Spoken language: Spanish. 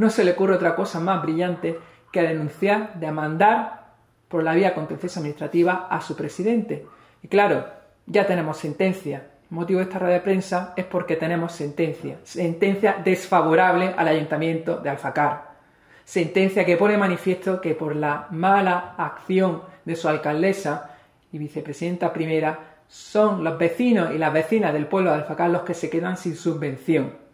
no se le ocurre otra cosa más brillante que denunciar, demandar por la vía contenciosa administrativa a su presidente. Y claro, ya tenemos sentencia. El motivo de esta rueda de prensa es porque tenemos sentencia. Sentencia desfavorable al ayuntamiento de Alfacar. Sentencia que pone manifiesto que por la mala acción de su alcaldesa y vicepresidenta primera son los vecinos y las vecinas del pueblo de Alfacar los que se quedan sin subvención